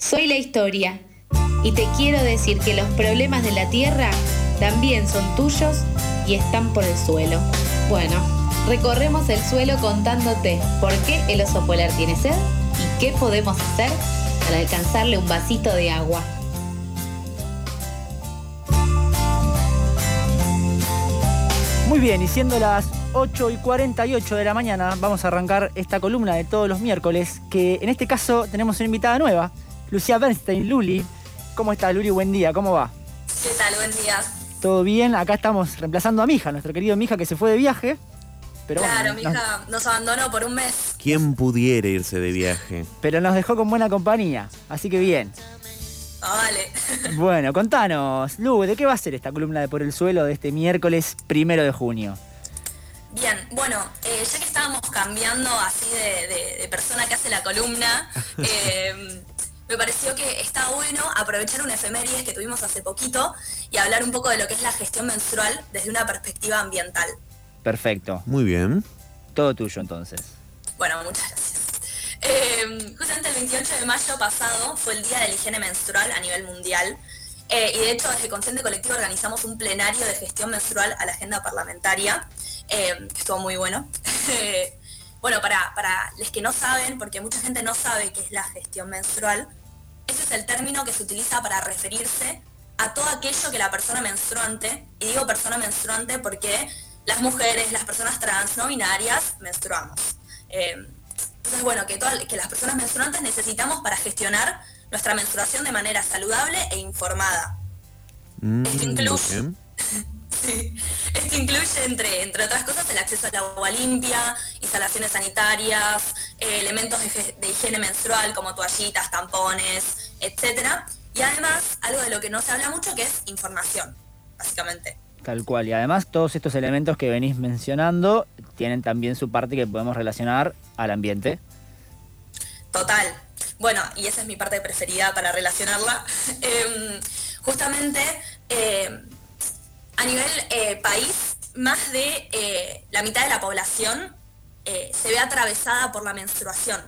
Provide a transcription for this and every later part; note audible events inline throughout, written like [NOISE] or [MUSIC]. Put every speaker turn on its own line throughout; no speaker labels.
Soy la historia y te quiero decir que los problemas de la tierra también son tuyos y están por el suelo. Bueno, recorremos el suelo contándote por qué el oso polar tiene sed y qué podemos hacer para alcanzarle un vasito de agua.
Muy bien, y siendo las 8 y 48 de la mañana, vamos a arrancar esta columna de todos los miércoles, que en este caso tenemos una invitada nueva, Lucía Bernstein, Luli. ¿Cómo estás, Luli? Buen día, ¿cómo va?
¿Qué tal? Buen día.
¿Todo bien? Acá estamos reemplazando a Mija, nuestro querido Mija que se fue de viaje.
Pero claro, bueno, Mija nos... abandonó por un mes.
¿Quién pudiera irse de viaje?
Pero nos dejó con buena compañía, así que bien.
Ah, vale. [LAUGHS]
Bueno, contanos, Lu, ¿de qué va a ser esta columna de Por el Suelo de este miércoles primero de junio?
Bien, bueno, eh, ya que estábamos cambiando así de, persona que hace la columna, [LAUGHS] eh, me pareció que está bueno aprovechar una efeméride que tuvimos hace poquito y hablar un poco de lo que es la gestión menstrual desde una perspectiva ambiental.
Perfecto.
Muy bien.
Todo tuyo entonces.
Bueno, muchas gracias. Eh, justamente el 28 de mayo pasado fue el Día de la Higiene Menstrual a nivel mundial. Eh, y de hecho, desde Consciente Colectivo organizamos un plenario de gestión menstrual a la agenda parlamentaria, eh, que estuvo muy bueno. [LAUGHS] bueno, para, para los que no saben, porque mucha gente no sabe qué es la gestión menstrual, ese es el término que se utiliza para referirse a todo aquello que la persona menstruante, y digo persona menstruante porque las mujeres, las personas trans, no binarias, menstruamos. Eh, entonces, bueno, que, que las personas menstruantes necesitamos para gestionar nuestra menstruación de manera saludable e informada.
Mm, esto incluye, [LAUGHS]
esto incluye entre, entre otras cosas el acceso al agua limpia, instalaciones sanitarias, eh, elementos de, higiene menstrual como toallitas, tampones, etc. Y además, algo de lo que no se habla mucho que es información, básicamente.
Tal cual, y además todos estos elementos que venís mencionando tienen también su parte que podemos relacionar al ambiente.
Total. Bueno, y esa es mi parte preferida para relacionarla. [LAUGHS] Em, justamente em, a nivel eh, país, más de eh, la mitad de la población eh, se ve atravesada por la menstruación.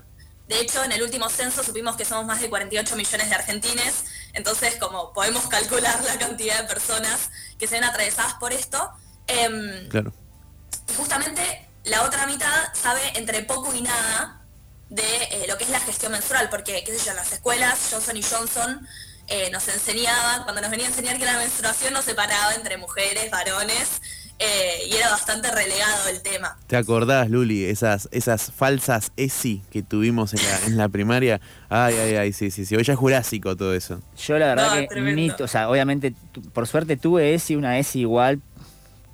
De hecho, en el último censo supimos que somos más de 48 millones de argentines, entonces como podemos calcular la cantidad de personas que se ven atravesadas por esto, em,
claro.
justamente la otra mitad sabe entre poco y nada de eh, lo que es la gestión menstrual, porque, qué sé yo, en las escuelas Johnson y Johnson eh, nos enseñaba, cuando nos venía a enseñar que la menstruación no separaba entre mujeres, varones, eh, y era bastante relegado el tema.
¿Te acordás, Luli, esas, esas falsas ESI que tuvimos en la, primaria? Ay, ay, ay, sí, sí, sí. Hoy ya es jurásico todo eso.
Yo la verdad que ni, o sea, obviamente, por suerte tuve ESI, una ESI igual,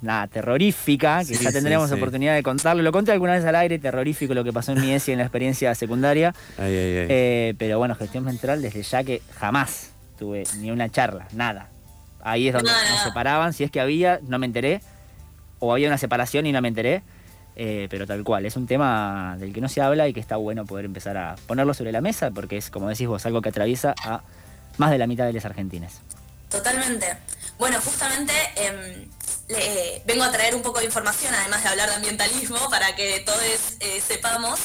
nada, terrorífica, que ya tendremos oportunidad de contarlo. Lo conté alguna vez al aire, terrorífico lo que pasó en mi ESI en la experiencia secundaria.
Ay, ay, ay.
Eh, pero bueno, gestión menstrual desde ya que jamás tuve ni una charla, nada. Ahí es donde nos separaban, si es que había, no me enteré o había una separación y no me enteré. Eh, pero tal cual, es un tema del que no se habla y que está bueno poder empezar a ponerlo sobre la mesa porque es, como decís vos, algo que atraviesa a más de la mitad de las argentinas.
Totalmente. Bueno, justamente em, vengo a traer un poco de información, además de hablar de ambientalismo, para que todos eh, sepamos.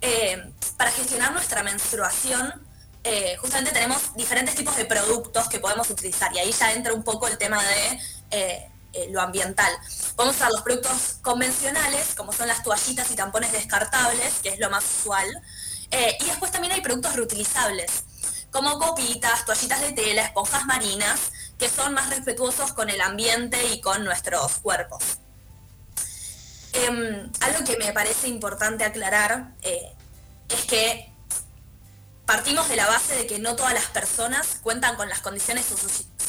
Eh, para gestionar nuestra menstruación, justamente tenemos diferentes tipos de productos que podemos utilizar y ahí ya entra un poco el tema de eh, lo ambiental. Podemos usar los productos convencionales, como son las toallitas y tampones descartables, que es lo más usual. Eh, y después también hay productos reutilizables, como copitas, toallitas de tela, esponjas marinas, que son más respetuosos con el ambiente y con nuestros cuerpos. Em, algo que me parece importante aclarar eh, es que partimos de la base de que no todas las personas cuentan con las condiciones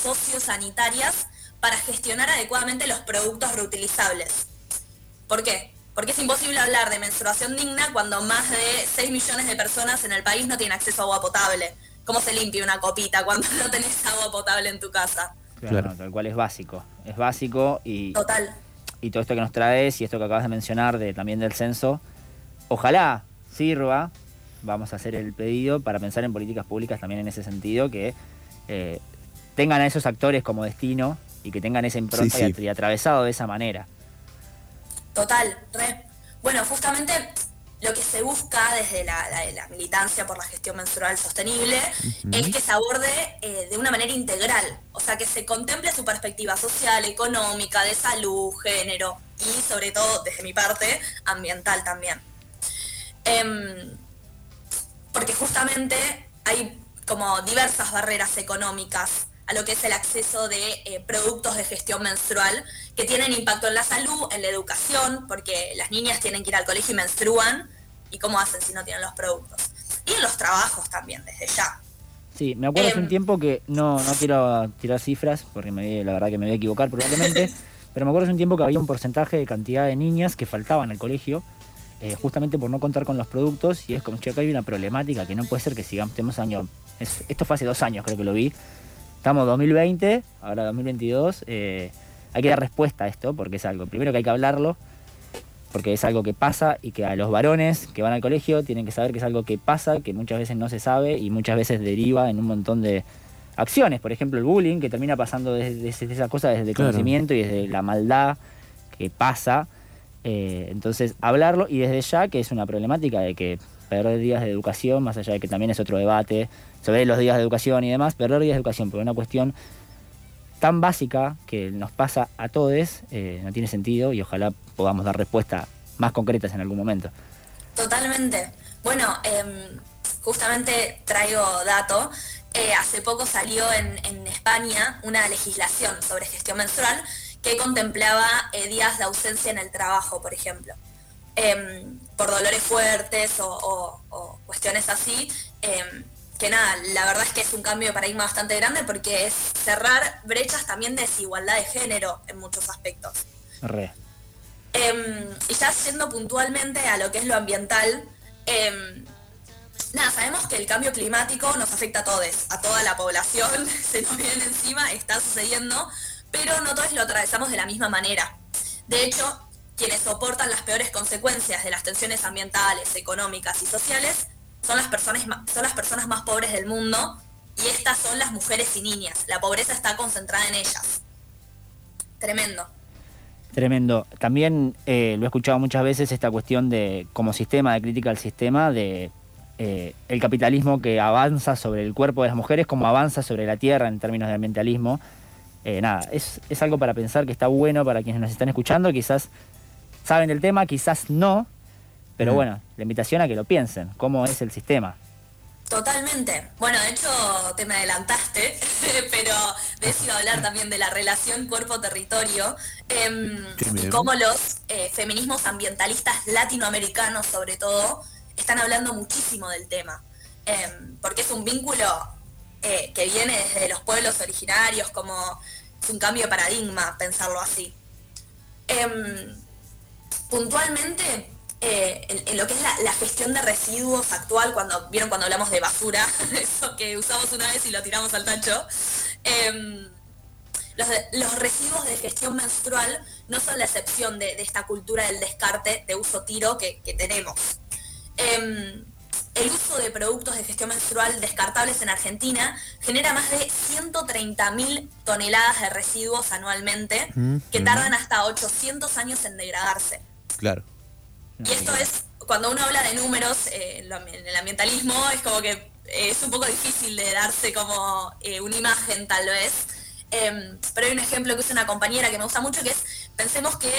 sociosanitarias para gestionar adecuadamente los productos reutilizables. ¿Por qué? Porque es imposible hablar de menstruación digna cuando más de 6 millones de personas en el país no tienen acceso a agua potable. ¿Cómo se limpia una copita cuando no tenés agua potable en tu casa?
Claro, tal cual es básico. Es básico y.
Total.
Y todo esto que nos traes y esto que acabas de mencionar de, también del censo, ojalá sirva. Vamos a hacer el pedido para pensar en políticas públicas también en ese sentido, que eh, tengan a esos actores como destino y que tengan esa impronta Y, atravesado de esa manera.
Total, Bueno, justamente lo que se busca desde la, militancia por la gestión menstrual sostenible es que se aborde eh, de una manera integral, o sea, que se contemple su perspectiva social, económica, de salud, género y sobre todo, desde mi parte, ambiental también. Em, porque justamente hay como diversas barreras económicas a lo que es el acceso de eh, productos de gestión menstrual que tienen impacto en la salud, en la educación, porque las niñas tienen que ir al colegio y menstruan, y cómo hacen si no tienen los productos. Y en los trabajos también, desde ya.
Sí, me acuerdo hace un em, tiempo que no, no quiero tirar cifras, porque me, la verdad que me voy a equivocar probablemente, [LAUGHS] pero me acuerdo hace un tiempo que había un porcentaje de cantidad de niñas que faltaban al colegio eh, justamente por no contar con los productos y es como, que acá hay una problemática que no puede ser que sigamos, tenemos años, esto fue hace dos años creo que lo vi, estamos 2020, ahora 2022, eh, hay que dar respuesta a esto porque es algo, primero que hay que hablarlo, porque es algo que pasa y que a los varones que van al colegio tienen que saber que es algo que pasa, que muchas veces no se sabe y muchas veces deriva en un montón de acciones, por ejemplo el bullying, que termina pasando desde, esa cosa desde el conocimiento y desde la maldad que pasa. Eh, entonces, hablarlo y desde ya que es una problemática de que perder días de educación, más allá de que también es otro debate sobre los días de educación y demás, perder días de educación por una cuestión tan básica que nos pasa a todos eh, no tiene sentido y ojalá podamos dar respuestas más concretas en algún momento.
Totalmente. Bueno, em, justamente traigo dato. Eh, hace poco salió en, España una legislación sobre gestión menstrual que contemplaba eh, días de ausencia en el trabajo, por ejemplo, em, por dolores fuertes o, cuestiones así. Em, que nada, la verdad es que es un cambio de paradigma bastante grande porque es cerrar brechas también de desigualdad de género en muchos aspectos. Em, y ya siendo puntualmente a lo que es lo ambiental, nada, sabemos que el cambio climático nos afecta a todos, a toda la población, [LAUGHS] se nos viene encima, está sucediendo, pero no todos lo atravesamos de la misma manera. De hecho, quienes soportan las peores consecuencias de las tensiones ambientales, económicas y sociales son las personas, son las personas más pobres del mundo y estas son las mujeres y niñas. La pobreza está concentrada en ellas. Tremendo.
Tremendo. También eh, lo he escuchado muchas veces esta cuestión de, como sistema, de crítica al sistema, de eh, el capitalismo que avanza sobre el cuerpo de las mujeres como avanza sobre la tierra en términos de ambientalismo eh, nada, es, algo para pensar que está bueno para quienes nos están escuchando, quizás saben del tema, quizás no, pero mm. bueno, la invitación a que lo piensen, cómo es el sistema.
Totalmente. Bueno, de hecho te me adelantaste, [LAUGHS] pero decido hablar también de la relación cuerpo-territorio em, y cómo los eh, feminismos ambientalistas latinoamericanos, sobre todo, están hablando muchísimo del tema, em, porque es un vínculo eh, que viene desde los pueblos originarios, como es un cambio de paradigma pensarlo así. Em, puntualmente, eh, en, lo que es la, gestión de residuos actual, cuando vieron cuando hablamos de basura, [LAUGHS] eso que usamos una vez y lo tiramos al tacho, em, los, residuos de gestión menstrual no son la excepción de, esta cultura del descarte de uso tiro que, tenemos. Em, el uso de productos de gestión menstrual descartables en Argentina genera más de 130.000 toneladas de residuos anualmente que tardan hasta 800 años en degradarse.
Claro.
Y esto es, cuando uno habla de números eh, en el ambientalismo, es como que eh, es un poco difícil de darse como eh, una imagen tal vez. Em, pero hay un ejemplo que usa una compañera que me gusta mucho, que es, pensemos que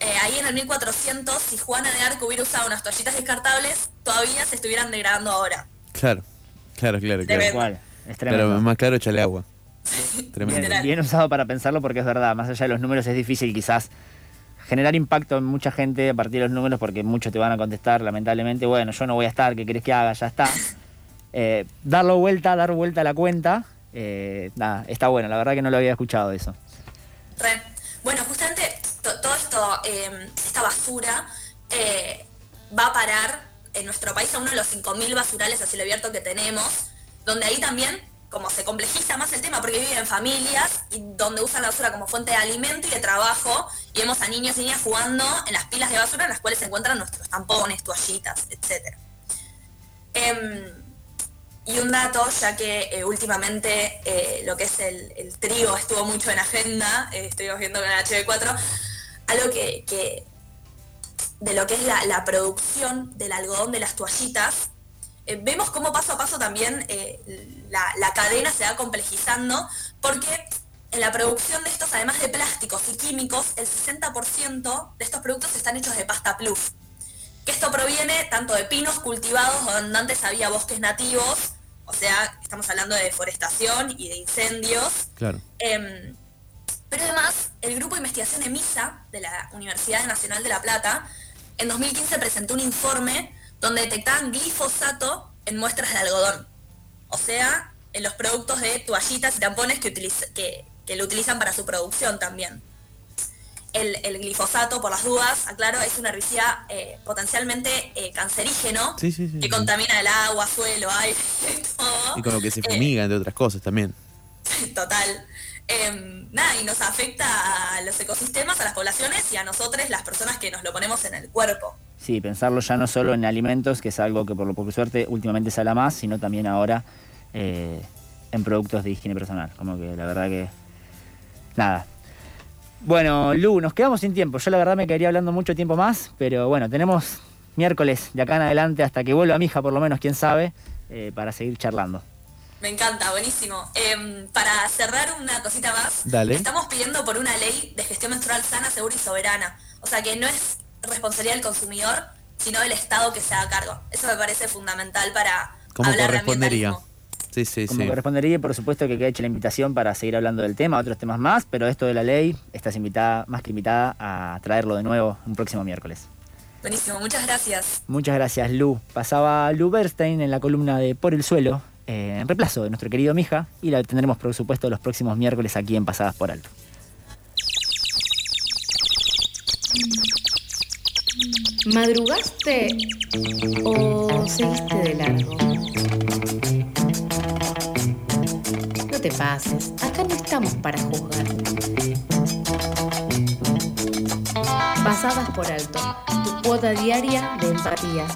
eh, ahí en el 1400, si Juana de Arco hubiera usado unas toallitas descartables, todavía se estuvieran degradando ahora.
Claro, claro, claro. claro.
Pero
más claro, échale agua. [LAUGHS]
Bien, bien, usado para pensarlo porque es verdad, más allá de los números es difícil quizás generar impacto en mucha gente a partir de los números porque muchos te van a contestar lamentablemente, bueno, yo no voy a estar, ¿qué querés que haga? Ya está. [LAUGHS] Eh, darlo vuelta, dar vuelta a la cuenta, eh, nada, está bueno, la verdad que no lo había escuchado eso.
Bueno, justamente todo esto, em, esta basura eh, va a parar en nuestro país a uno de los 5.000 basurales a cielo abierto que tenemos, donde ahí también, como se complejiza más el tema, porque viven en familias y donde usan la basura como fuente de alimento y de trabajo, y vemos a niños y niñas jugando en las pilas de basura en las cuales se encuentran nuestros tampones, toallitas, etc. Y un dato, ya que eh, últimamente eh, lo que es el, el, trigo estuvo mucho en agenda, eh, estuvimos viendo con el HB4, algo que, de lo que es la, producción del algodón de las toallitas, eh, vemos cómo paso a paso también eh, la, cadena se va complejizando, porque en la producción de estos, además de plásticos y químicos, el 60% de estos productos están hechos de pasta plus. Que esto proviene tanto de pinos cultivados donde antes había bosques nativos, o sea, estamos hablando de deforestación y de incendios.
Claro.
Em, pero además, el grupo de investigación EMISA de la Universidad Nacional de La Plata, en 2015 presentó un informe donde detectaban glifosato en muestras de algodón. O sea, en los productos de toallitas y tampones que, que, lo utilizan para su producción también. El, glifosato, por las dudas, aclaro, es un herbicida eh, potencialmente eh, cancerígeno que contamina el agua, suelo, aire, [LAUGHS] todo.
Y con lo que se fumiga, entre otras cosas también.
Total. Em, nada, y nos afecta a los ecosistemas, a las poblaciones y a nosotros, las personas que nos lo ponemos en el cuerpo.
Sí, pensarlo ya no solo en alimentos, que es algo que por lo por suerte últimamente habla más, sino también ahora eh, en productos de higiene personal. Como que la verdad que. Nada. Bueno, Lu, nos quedamos sin tiempo. Yo la verdad me quedaría hablando mucho tiempo más, pero bueno, tenemos miércoles de acá en adelante hasta que vuelva mi hija, por lo menos, quién sabe, eh, para seguir charlando.
Me encanta, buenísimo. Em, para cerrar una cosita más, estamos pidiendo por una ley de gestión menstrual sana, segura y soberana. O sea que no es responsabilidad del consumidor, sino del Estado que se haga cargo. Eso me parece fundamental para
¿Cómo correspondería?
Sí, sí, Como correspondería, por supuesto que queda hecha la invitación para seguir hablando del tema, otros temas más, pero esto de la ley, estás invitada, más que invitada, a traerlo de nuevo un próximo miércoles.
Buenísimo, muchas gracias.
Muchas gracias, Lu. Pasaba Lu Bernstein en la columna de Por el Suelo, eh, en reemplazo de nuestro querido Mija y la tendremos por supuesto los próximos miércoles aquí en Pasadas por Alto.
¿Madrugaste o seguiste de largo? No te pases, acá no estamos para juzgar. Pasadas por alto, tu cuota diaria de empatía